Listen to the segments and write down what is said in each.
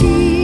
see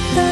kita